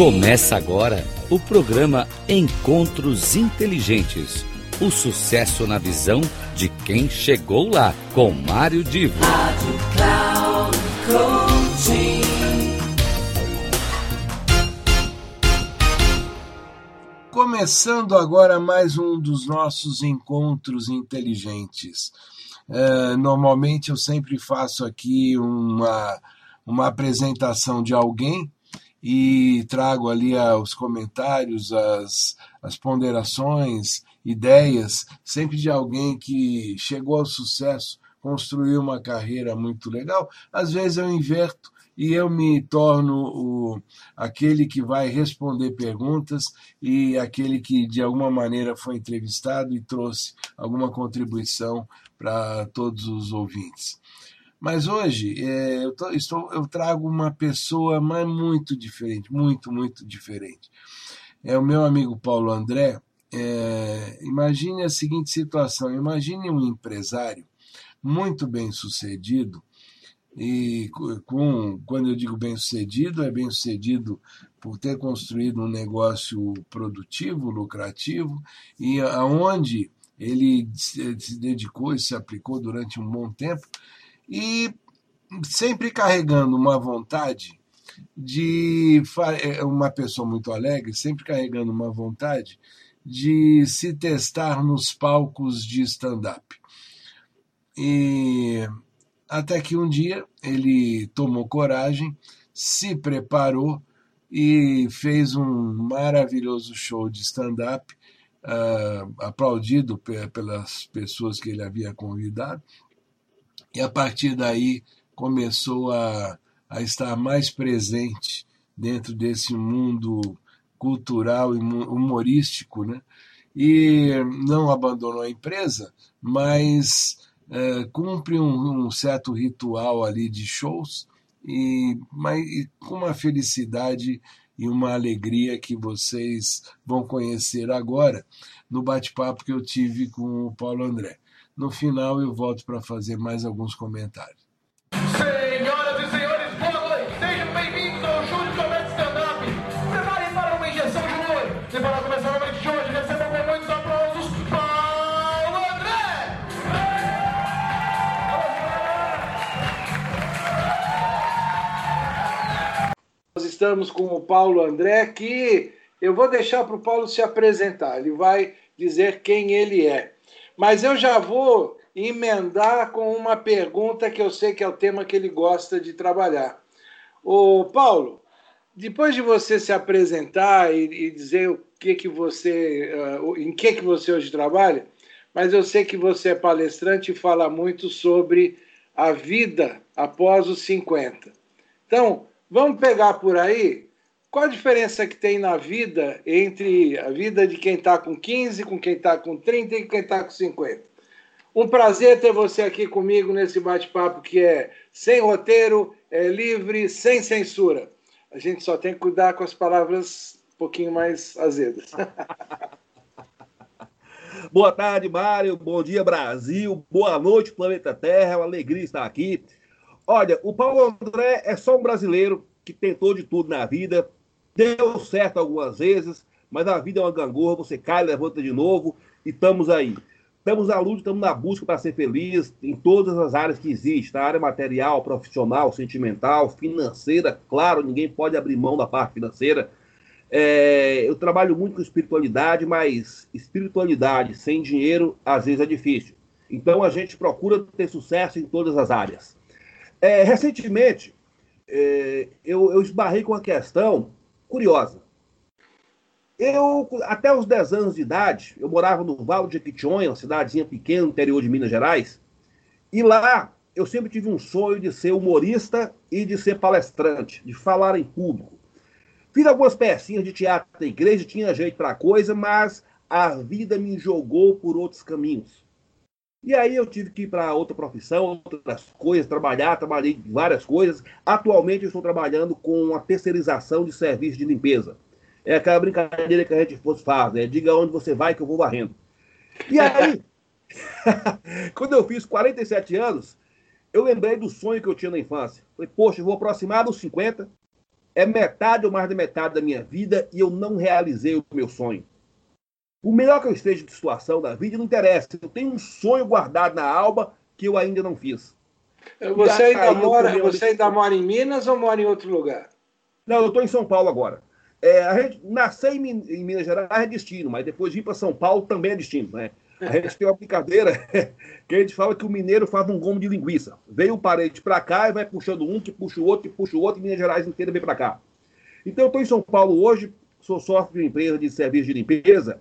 Começa agora o programa Encontros Inteligentes. O sucesso na visão de quem chegou lá, com Mário Divo. Rádio Cloud Coaching. Começando agora mais um dos nossos encontros inteligentes. É, normalmente eu sempre faço aqui uma, uma apresentação de alguém e trago ali os comentários, as, as ponderações, ideias, sempre de alguém que chegou ao sucesso, construiu uma carreira muito legal. Às vezes eu inverto e eu me torno o, aquele que vai responder perguntas e aquele que de alguma maneira foi entrevistado e trouxe alguma contribuição para todos os ouvintes. Mas hoje é, eu, tô, estou, eu trago uma pessoa mas muito diferente, muito, muito diferente. É o meu amigo Paulo André. É, imagine a seguinte situação: imagine um empresário muito bem sucedido, e com, quando eu digo bem sucedido, é bem sucedido por ter construído um negócio produtivo, lucrativo, e aonde ele se dedicou e se aplicou durante um bom tempo e sempre carregando uma vontade de é, uma pessoa muito alegre, sempre carregando uma vontade de se testar nos palcos de stand-up. E até que um dia ele tomou coragem, se preparou e fez um maravilhoso show de stand-up, uh, aplaudido pelas pessoas que ele havia convidado, e a partir daí começou a, a estar mais presente dentro desse mundo cultural e humorístico, né? E não abandonou a empresa, mas é, cumpre um, um, certo ritual ali de shows e, mas, e com uma felicidade e uma alegria que vocês vão conhecer agora no bate-papo que eu tive com o Paulo André. No final eu volto para fazer mais alguns comentários. Senhoras e senhores, boa noite. Sejam bem-vindos ao de comédia stand-up. Preparem para uma injeção de humor. E para começar a noite de hoje, recebam com muitos aplausos Paulo André. Nós estamos com o Paulo André, que eu vou deixar para o Paulo se apresentar. Ele vai dizer quem ele é. Mas eu já vou emendar com uma pergunta que eu sei que é o tema que ele gosta de trabalhar. Ô, Paulo, depois de você se apresentar e, e dizer o que que você, uh, em que que você hoje trabalha, mas eu sei que você é palestrante e fala muito sobre a vida após os 50. Então, vamos pegar por aí qual a diferença que tem na vida entre a vida de quem está com 15, com quem está com 30 e quem está com 50? Um prazer ter você aqui comigo nesse bate-papo que é sem roteiro, é livre, sem censura. A gente só tem que cuidar com as palavras um pouquinho mais azedas. Boa tarde, Mário. Bom dia, Brasil. Boa noite, planeta Terra. É uma alegria estar aqui. Olha, o Paulo André é só um brasileiro que tentou de tudo na vida, Deu certo algumas vezes, mas a vida é uma gangorra, você cai, levanta de novo e estamos aí. Estamos na luta, estamos na busca para ser feliz em todas as áreas que existem, a área material, profissional, sentimental, financeira, claro, ninguém pode abrir mão da parte financeira. É, eu trabalho muito com espiritualidade, mas espiritualidade sem dinheiro às vezes é difícil. Então a gente procura ter sucesso em todas as áreas. É, recentemente, é, eu, eu esbarrei com a questão curiosa. Eu, até os 10 anos de idade, eu morava no Vale de Jequitinhonha, uma cidadezinha pequena interior de Minas Gerais, e lá eu sempre tive um sonho de ser humorista e de ser palestrante, de falar em público. Fiz algumas pecinhas de teatro na igreja, tinha jeito para coisa, mas a vida me jogou por outros caminhos. E aí eu tive que ir para outra profissão, outras coisas, trabalhar, trabalhei várias coisas. Atualmente eu estou trabalhando com a terceirização de serviço de limpeza. É aquela brincadeira que a gente faz, né? Diga onde você vai que eu vou varrendo. E aí, quando eu fiz 47 anos, eu lembrei do sonho que eu tinha na infância. Falei, poxa, eu vou aproximar dos 50. É metade ou mais da metade da minha vida e eu não realizei o meu sonho. O melhor que eu esteja de situação da vida não interessa. Eu tenho um sonho guardado na alma que eu ainda não fiz. Você ainda, mora, você ainda mora em Minas ou mora em outro lugar? Não, eu estou em São Paulo agora. É, a gente nascer em, em, Minas Gerais é destino, mas depois de ir para São Paulo também é destino, né? A gente tem uma brincadeira que a gente fala que o mineiro faz um gomo de linguiça. Veio o parente para cá e vai puxando um, que puxa o outro, que puxa o outro, e Minas Gerais inteira vem para cá. Então eu estou em São Paulo hoje, sou sócio de uma empresa de serviço de limpeza,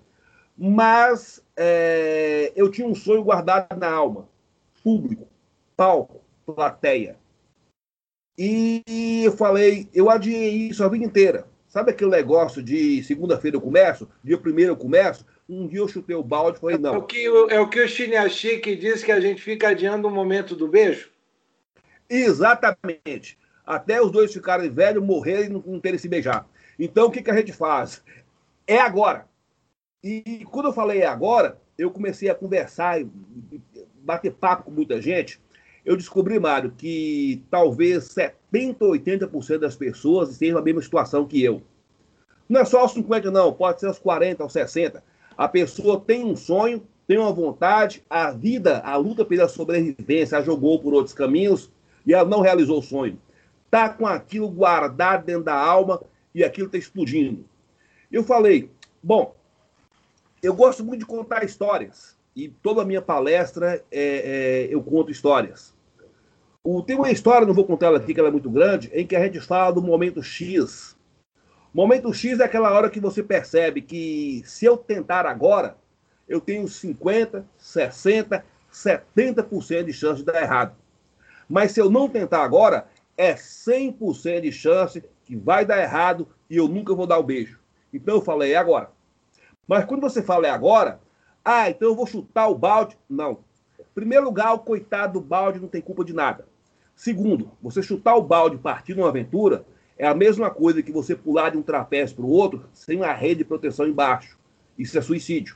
mas é, eu tinha um sonho guardado na alma. Público, palco, plateia. E eu falei, eu adiei isso a vida inteira. Sabe aquele negócio de segunda-feira eu começo, dia primeiro eu começo? Um dia eu chutei o balde e falei, não. É o que, é o, que o Chiniachique diz que a gente fica adiando o momento do beijo? Exatamente. Até os dois ficarem velhos, morrerem e não, não terem se beijar. Então, o que, que a gente faz? É agora. E quando eu falei agora, eu comecei a conversar, bater papo com muita gente. Eu descobri, Mário, que talvez 70, 80% das pessoas estejam na mesma situação que eu. Não é só aos 50, não, pode ser aos 40, aos 60. A pessoa tem um sonho, tem uma vontade, a vida, a luta pela sobrevivência, a jogou por outros caminhos e ela não realizou o sonho. Está com aquilo guardado dentro da alma e aquilo está explodindo. Eu falei, bom, eu gosto muito de contar histórias e toda a minha palestra é, é, eu conto histórias. O, tem uma história, não vou contar ela aqui, que ela é muito grande, em que a gente fala do momento X, Momento X é aquela hora que você percebe que se eu tentar agora, eu tenho 50, 60, 70% de chance de dar errado. Mas se eu não tentar agora, é 100% de chance que vai dar errado e eu nunca vou dar o beijo. Então eu falei, é agora. Mas quando você fala é agora, ah, então eu vou chutar o balde. Não. Primeiro lugar, o coitado do balde não tem culpa de nada. Segundo, você chutar o balde partindo uma aventura é a mesma coisa que você pular de um trapézio para o outro sem uma rede de proteção embaixo. Isso é suicídio.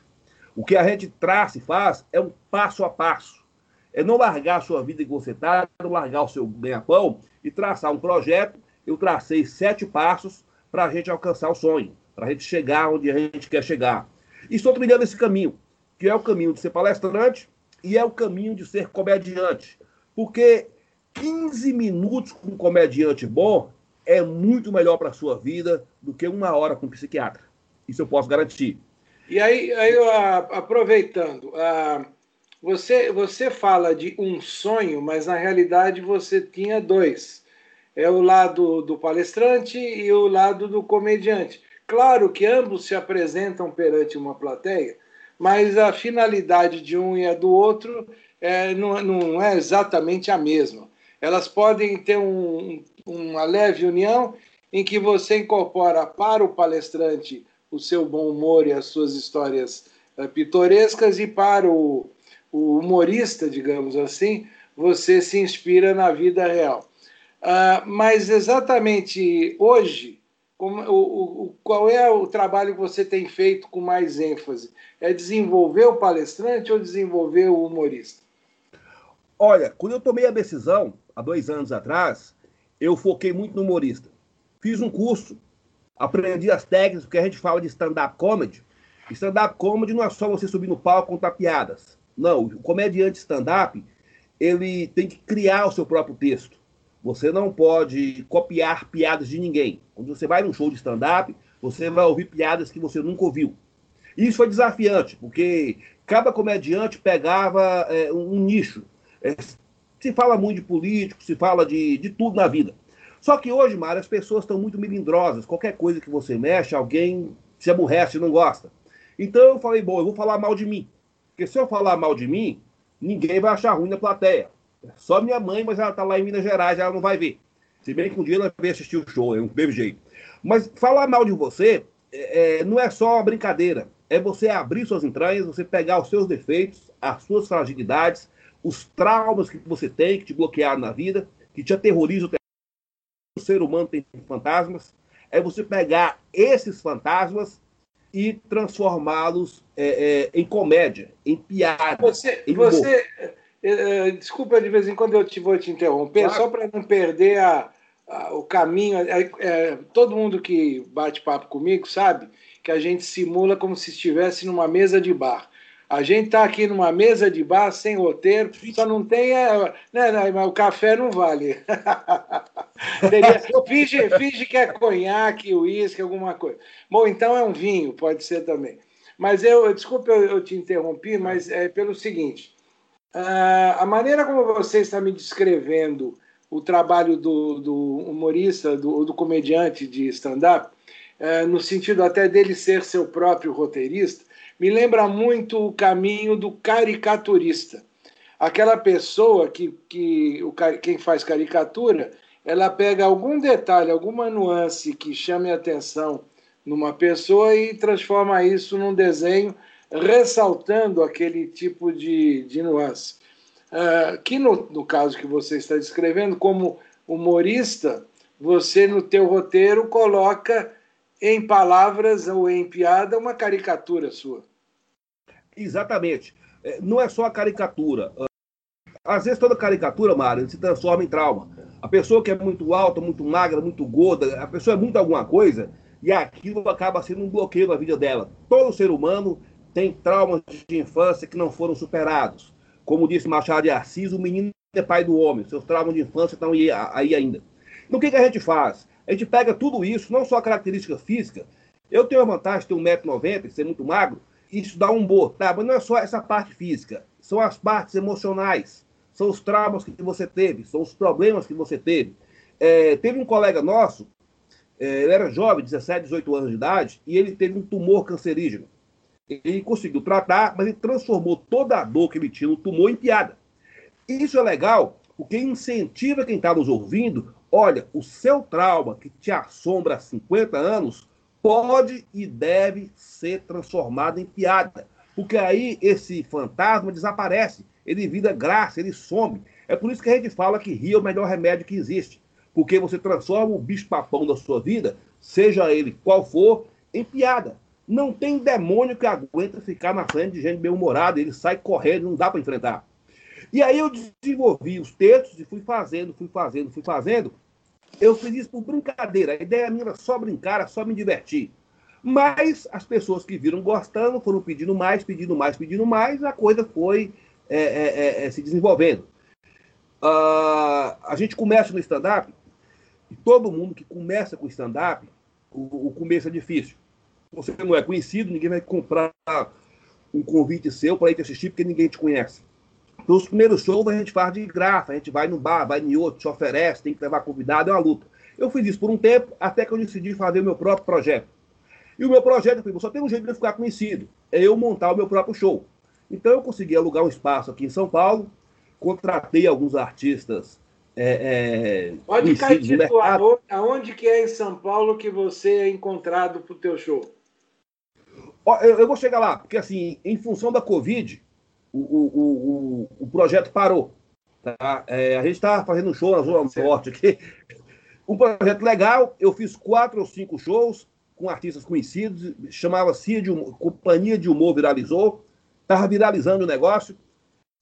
O que a gente traça e faz é um passo a passo. É não largar a sua vida que você está, não largar o seu ganha-pão e traçar um projeto. Eu tracei sete passos para a gente alcançar o sonho, para a gente chegar onde a gente quer chegar. E estou trilhando esse caminho, que é o caminho de ser palestrante e é o caminho de ser comediante. Porque 15 minutos com um comediante bom é muito melhor para a sua vida do que uma hora com um psiquiatra. Isso eu posso garantir. E aí, aí aproveitando, você, você fala de um sonho, mas na realidade você tinha dois. É o lado do palestrante e o lado do comediante. Claro que ambos se apresentam perante uma plateia, mas a finalidade de um e a do outro é, não, não é exatamente a mesma. Elas podem ter um, uma leve união em que você incorpora para o palestrante o seu bom humor e as suas histórias uh, pitorescas e para o, o, humorista, digamos assim, você se inspira na vida real. Uh, mas exatamente hoje, como, o, o, qual é o trabalho que você tem feito com mais ênfase? É desenvolver o palestrante ou desenvolver o humorista? Olha, quando eu tomei a decisão, há dois anos atrás, eu foquei muito no humorista. Fiz um curso, aprendi as técnicas, porque a gente fala de stand-up comedy. Stand-up comedy não é só você subir no palco contar piadas. Não, o comediante stand-up, ele tem que criar o seu próprio texto. Você não pode copiar piadas de ninguém. Quando você vai num show de stand-up, você vai ouvir piadas que você nunca ouviu. Isso foi desafiante, porque cada comediante pegava é, um nicho. É, se fala muito de político, se fala de, de tudo na vida. Só que hoje, Mário, as pessoas estão muito melindrosas. Qualquer coisa que você mexe, alguém se aborrece e não gosta. Então eu falei, bom, eu vou falar mal de mim. Porque se eu falar mal de mim, ninguém vai achar ruim na plateia. Só minha mãe, mas ela está lá em Minas Gerais, ela não vai ver. Se bem que um dia ela vai assistir o show, é um mesmo jeito. Mas falar mal de você é, é, não é só uma brincadeira. É você abrir suas entranhas, você pegar os seus defeitos, as suas fragilidades, os traumas que você tem, que te bloquearam na vida, que te aterrorizam. O ser humano tem fantasmas. É você pegar esses fantasmas e transformá-los é, é, em comédia, em piada. Você, em você desculpa de vez em quando eu te vou te interromper, claro. só para não perder a, o caminho. É, é, todo mundo que bate papo comigo sabe que a gente simula como se estivesse numa mesa de bar. A gente está aqui numa mesa de bar sem roteiro, só não tem. É, né, mas o café não vale. Finge, finge que é conhaque, uísque, alguma coisa. Bom, então é um vinho, pode ser também. Mas eu, desculpe eu, eu te interrompi, mas é pelo seguinte: a maneira como você está me descrevendo o trabalho do, do humorista, do, do, comediante de stand-up, uh, no sentido até dele ser seu próprio roteirista, me lembra muito o caminho do caricaturista. Aquela pessoa que, que o, quem faz caricatura, ela pega algum detalhe, alguma nuance que chame a atenção numa pessoa e transforma isso num desenho, ressaltando aquele tipo de, de nuance. Uh, que no, no caso que você está descrevendo, como humorista, você no teu roteiro coloca em palavras ou em piada uma caricatura sua. Exatamente. É, não é só a caricatura. Às vezes toda caricatura, Mário, se transforma em trauma. A pessoa que é muito alta, muito magra, muito gorda, a pessoa é muito alguma coisa, e aquilo acaba sendo um bloqueio na vida dela. Todo ser humano tem traumas de infância que não foram superados. Como disse Machado de Assis, o menino é pai do homem, seus traumas de infância estão aí, ainda. Então o que, que a gente faz? A gente pega tudo isso, não só a característica física. Eu tenho a vantagem de ter 1,90m, ser muito magro, isso dá um bom, tá? Mas não é só essa parte física, são as partes emocionais, são os traumas que você teve, são os problemas que você teve. É, teve um colega nosso é, ele era jovem, 17, 18 anos de idade, e ele teve um tumor cancerígeno. Ele conseguiu tratar, mas ele transformou toda a dor que ele tinha no tumor em piada. Isso é legal, porque incentiva quem está nos ouvindo. Olha, o seu trauma que te assombra há 50 anos pode e deve ser transformado em piada. Porque aí esse fantasma desaparece, ele vira graça, ele some. É por isso que a gente fala que rir é o melhor remédio que existe porque você transforma o bicho-papão da sua vida, seja ele qual for, em piada. Não tem demônio que aguenta ficar na frente de gente bem-humorada, ele sai correndo, não dá para enfrentar. E aí eu desenvolvi os textos e fui fazendo, fui fazendo, fui fazendo. Eu fiz isso por brincadeira. A ideia minha era só brincar, era só me divertir. Mas as pessoas que viram gostando foram pedindo mais, pedindo mais, pedindo mais, a coisa foi é, é, é, é se desenvolvendo. Uh, a gente começa no stand-up e todo mundo que começa com stand-up, o, o começo é difícil. Você não é conhecido, ninguém vai comprar um convite seu para ir te assistir porque ninguém te conhece. Então, os primeiros shows a gente faz de graça, a gente vai no bar, vai em outro, te oferece, tem que levar convidado, é uma luta. Eu fiz isso por um tempo, até que eu decidi fazer o meu próprio projeto. E o meu projeto, eu falei, só tem um jeito de ficar conhecido, é eu montar o meu próprio show. Então eu consegui alugar um espaço aqui em São Paulo, contratei alguns artistas é, é, Pode cair titular, aonde que é em São Paulo que você é encontrado para o teu show? Eu, eu, vou chegar lá, porque assim, em função da Covid, o, o, o, o projeto parou. Tá? É, a gente está fazendo um show na Zona. Norte aqui. Um projeto legal, eu fiz quatro ou cinco shows com artistas conhecidos, chamava-se de Companhia de Humor Viralizou, estava viralizando o negócio.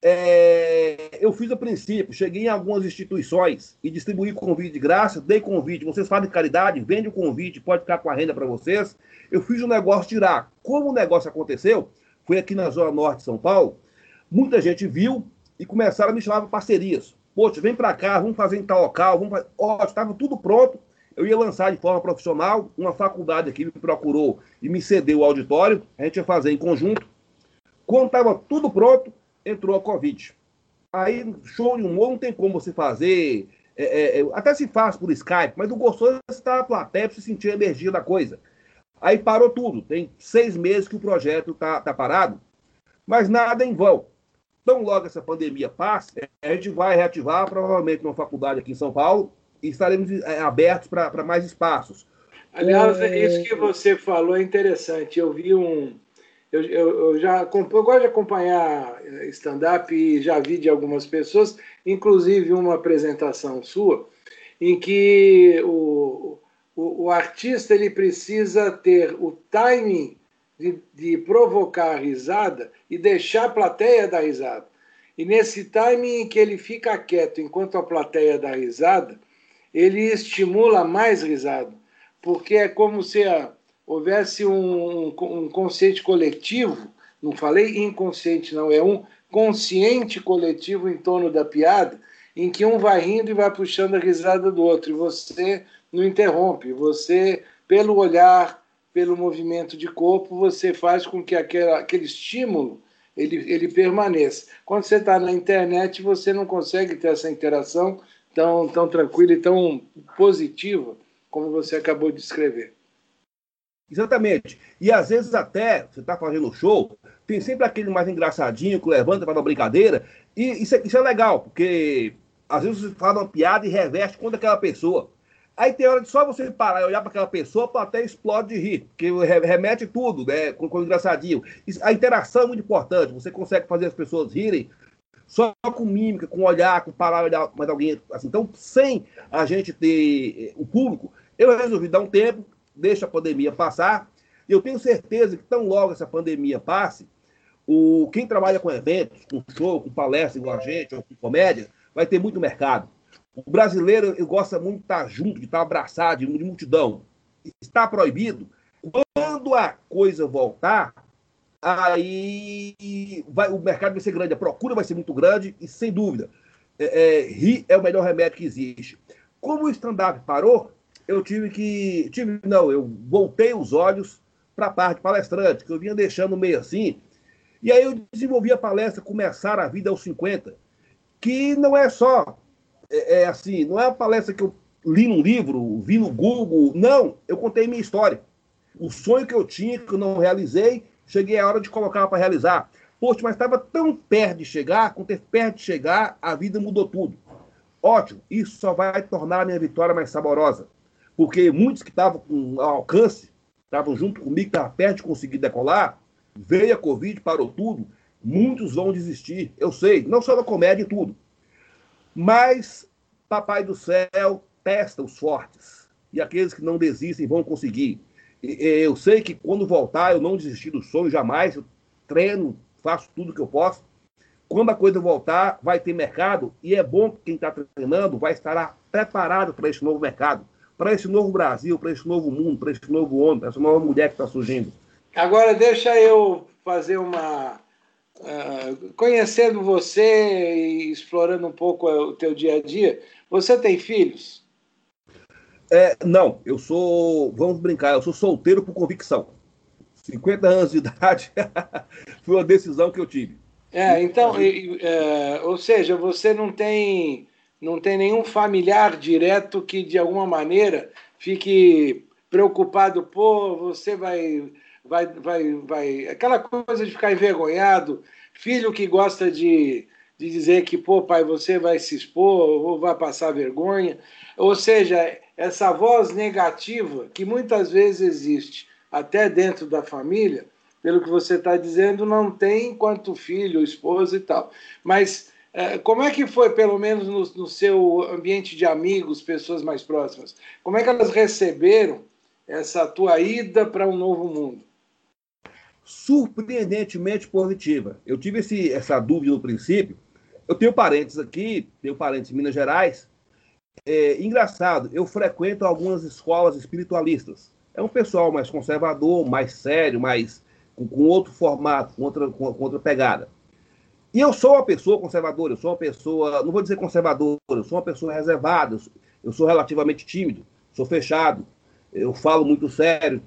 É, eu fiz a princípio, cheguei em algumas instituições e distribuí convite de graça, dei convite, vocês fazem caridade, vende o convite, pode ficar com a renda para vocês. Eu fiz um negócio tirar. Como o negócio aconteceu, foi aqui na Zona Norte de São Paulo, muita gente viu e começaram a me chamar para parcerias. Poxa, vem para cá, vamos fazer em tal local, vamos fazer... Estava tudo pronto, eu ia lançar de forma profissional, uma faculdade aqui me procurou e me cedeu o auditório, a gente ia fazer em conjunto. Quando estava tudo pronto, entrou a Covid. Aí, show de humor não tem como você fazer. É, é, é até se faz por Skype, mas o gostoso é estar na plateia para sentir a energia da coisa. Aí parou tudo. Tem seis meses que o projeto está tá parado, mas nada em vão. Então, logo essa pandemia passe, a gente vai reativar, provavelmente, uma faculdade aqui em São Paulo, e estaremos é, abertos para mais espaços. Aliás, é... isso que você falou é interessante. Eu vi um, eu, eu, eu já eu gosto de acompanhar eh, stand-up e já vi de algumas pessoas, inclusive uma apresentação sua, em que o, o, o artista ele precisa ter o timing de, de provocar a risada e deixar a plateia dar risada. E nesse timing em que ele fica quieto enquanto a plateia dá risada, ele estimula mais risada, porque é como se houvesse um, um consciente coletivo, não falei inconsciente, não, é um consciente coletivo em torno da piada, em que um vai rindo e vai puxando a risada do outro, e você não interrompe, você, pelo olhar, pelo movimento de corpo, você faz com que aquele, aquele estímulo ele, ele permaneça. Quando você está na internet, você não consegue ter essa interação tão, tão tranquila e tão positiva como você acabou de escrever. Exatamente. E às vezes até, você está fazendo show, tem sempre aquele mais engraçadinho que levanta para uma brincadeira, e isso é, isso é legal, porque às vezes você fala uma piada e reveste contra aquela pessoa. Aí tem hora de só você parar e olhar para aquela pessoa, para até explode de rir, porque remete tudo, né? Com, com engraçadinho. A interação é muito importante. Você consegue fazer as pessoas rirem só com mímica, com olhar, com parar olhar mais alguém. Assim. Então, sem a gente ter eh, o público, eu resolvi dar um tempo, deixa a pandemia passar. Eu tenho certeza que tão logo essa pandemia passe, o, quem trabalha com eventos, com show, com palestra igual a gente, ou com comédia, vai ter muito mercado. O brasileiro gosta muito de estar junto, de estar abraçado, de multidão. Está proibido. Quando a coisa voltar, aí vai, o mercado vai ser grande, a procura vai ser muito grande e, sem dúvida, é, é, rir é o melhor remédio que existe. Como o stand-up parou, eu tive que. Tive, não, eu voltei os olhos para a parte palestrante, que eu vinha deixando meio assim. E aí eu desenvolvi a palestra Começar a Vida aos 50, que não é só é, é, assim, não é uma palestra que eu li num livro, vi no Google. Não, eu contei minha história. O sonho que eu tinha, que eu não realizei, cheguei a hora de colocar para realizar. Poxa, mas estava tão perto de chegar, com ter perto de chegar, a vida mudou tudo. Ótimo, isso só vai tornar a minha vitória mais saborosa. Porque muitos que estavam com alcance, estavam junto comigo, estavam perto de conseguir decolar, veio a Covid, parou tudo, muitos vão desistir. Eu sei, não só da comédia e tudo. Mas Papai do Céu testa os fortes. E aqueles que não desistem vão conseguir. Eu sei que quando voltar, eu não desisti do sonho jamais. Eu treino, faço tudo que eu posso. Quando a coisa voltar, vai ter mercado. E é bom que quem está treinando vai estar preparado para esse novo mercado, para esse novo Brasil, para esse novo mundo, para esse novo homem, para essa nova mulher que está surgindo. Agora, deixa eu fazer uma ah, conhecendo você e explorando um pouco o teu dia a dia, você tem filhos? É, não, eu sou, vamos brincar, eu sou solteiro por convicção. 50 anos de idade foi uma decisão que eu tive. É, então, é, ou seja, você não tem, não tem nenhum familiar direto que de alguma maneira fique preocupado, pô, você vai vai, vai, vai. Aquela coisa de ficar envergonhado, filho que gosta de, de dizer que, pô, pai, você vai se expor ou vai passar vergonha. Ou seja, essa voz negativa que muitas vezes existe, até dentro da família, pelo que você está dizendo, não tem enquanto filho, esposa e tal. Mas como é que foi, pelo menos no, no, seu ambiente de amigos, pessoas mais próximas? Como é que elas receberam essa tua ida para um novo mundo? surpreendentemente positiva. Eu tive esse, essa dúvida no princípio. Eu tenho parentes aqui, tenho parentes em Minas Gerais. É, engraçado, eu frequento algumas escolas espiritualistas. É um pessoal mais conservador, mais sério, mais com, com outro formato, com outra, com, com outra pegada. E eu sou uma pessoa conservadora, eu sou uma pessoa, não vou dizer conservadora, eu sou uma pessoa reservada, eu sou, relativamente tímido, sou fechado, eu falo muito sério.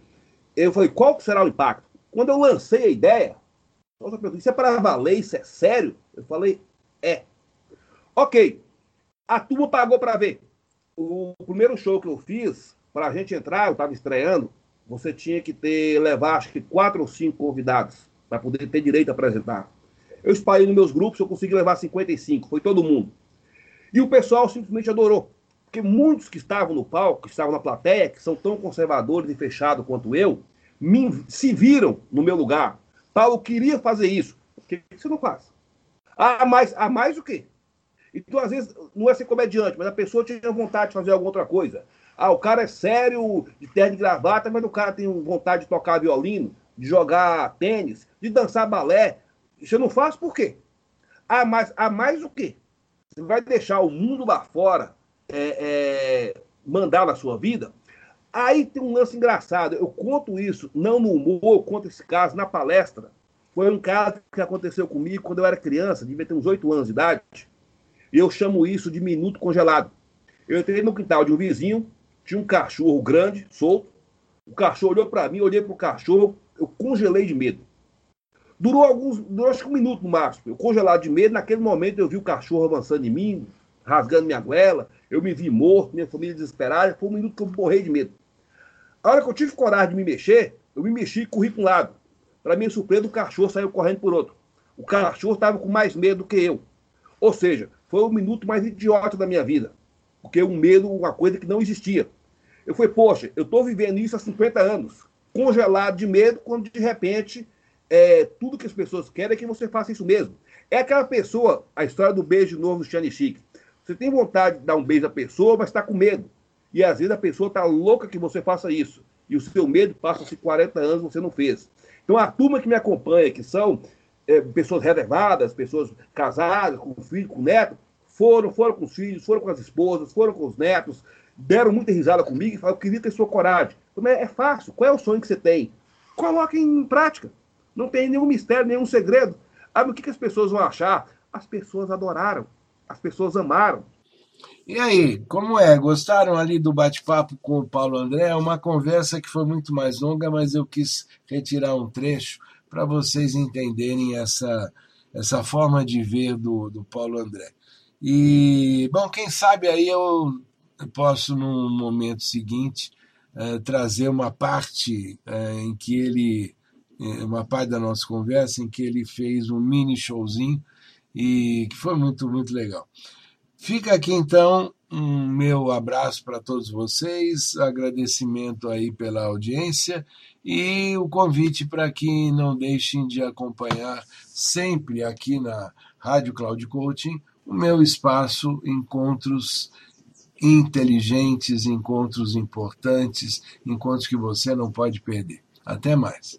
Eu falei, qual será o impacto? Quando eu lancei a ideia, nossa pergunta, isso é para valer, isso é sério? Eu falei, é. Ok, a turma pagou para ver. O primeiro show que eu fiz, para a gente entrar, eu estava estreando, você tinha que ter, levar acho que quatro ou cinco convidados para poder ter direito a apresentar. Eu espalhei nos meus grupos, eu consegui levar 55, foi todo mundo. E o pessoal simplesmente adorou. Porque muitos que estavam no palco, que estavam na plateia, que são tão conservadores e fechados quanto eu, me, se viram no meu lugar. Paulo queria fazer isso. Por que você não faz? Ah, mais, ah, mais o quê? Então, às vezes, não é ser comediante, mas a pessoa tinha vontade de fazer alguma outra coisa. Ah, o cara é sério, de terno e gravata, mas o cara tem vontade de tocar violino, de jogar tênis, de dançar balé. Você não faz por quê? Ah, mas, ah, mais o quê? Você vai deixar o mundo lá fora é, é, mandar na sua vida. Aí tem um lance engraçado. Eu conto isso, não no humor, eu conto esse caso na palestra. Foi um caso que aconteceu comigo quando eu era criança, devia ter uns oito anos de idade. E eu chamo isso de minuto congelado. Eu entrei no quintal de um vizinho, tinha um cachorro grande, solto. O cachorro olhou para mim, olhei para o cachorro, eu congelei de medo. Durou alguns, durou acho que um minuto no máximo. Eu congelado de medo, naquele momento eu vi o cachorro avançando em mim, rasgando minha goela, eu me vi morto, minha família desesperada, foi um minuto que eu morri de medo. A hora que eu tive coragem de me mexer, eu me mexi e corri para um lado. Para minha surpresa, o cachorro saiu correndo por outro. O cachorro estava com mais medo do que eu. Ou seja, foi o minuto mais idiota da minha vida. Porque o medo, uma coisa que não existia. Eu falei, poxa, eu estou vivendo isso há 50 anos, congelado de medo, quando de repente é, tudo que as pessoas querem é que você faça isso mesmo. É aquela pessoa, a história do beijo novo do Chane Chic. Você tem vontade de dar um beijo à pessoa, mas está com medo. E às vezes a pessoa está louca que você faça isso. E o seu medo passa-se 40 anos você não fez. Então a turma que me acompanha, que são é, pessoas reservadas, pessoas casadas, com filho, com neto, foram, foram com os filhos, foram com as esposas, foram com os netos, deram muita risada comigo e falaram, eu queria ter sua coragem. Então, é, é fácil. Qual é o sonho que você tem? Coloque em prática. Não tem nenhum mistério, nenhum segredo. Ah, o que, que as pessoas vão achar? As pessoas adoraram. As pessoas amaram. E aí, como é? Gostaram ali do bate-papo com o Paulo André? É uma conversa que foi muito mais longa, mas eu quis retirar um trecho para vocês entenderem essa, essa forma de ver do, do Paulo André. E, bom, quem sabe aí eu posso, no momento seguinte, uh, trazer uma parte uh, em que ele, eh, uma parte da nossa conversa, em que ele fez um mini showzinho e que foi muito, muito legal. Fica aqui então um meu abraço para todos vocês, agradecimento aí pela audiência e o convite para que não deixem de acompanhar sempre aqui na Rádio Cloud Coaching o meu espaço Encontros inteligentes, encontros importantes, encontros que você não pode perder. Até mais.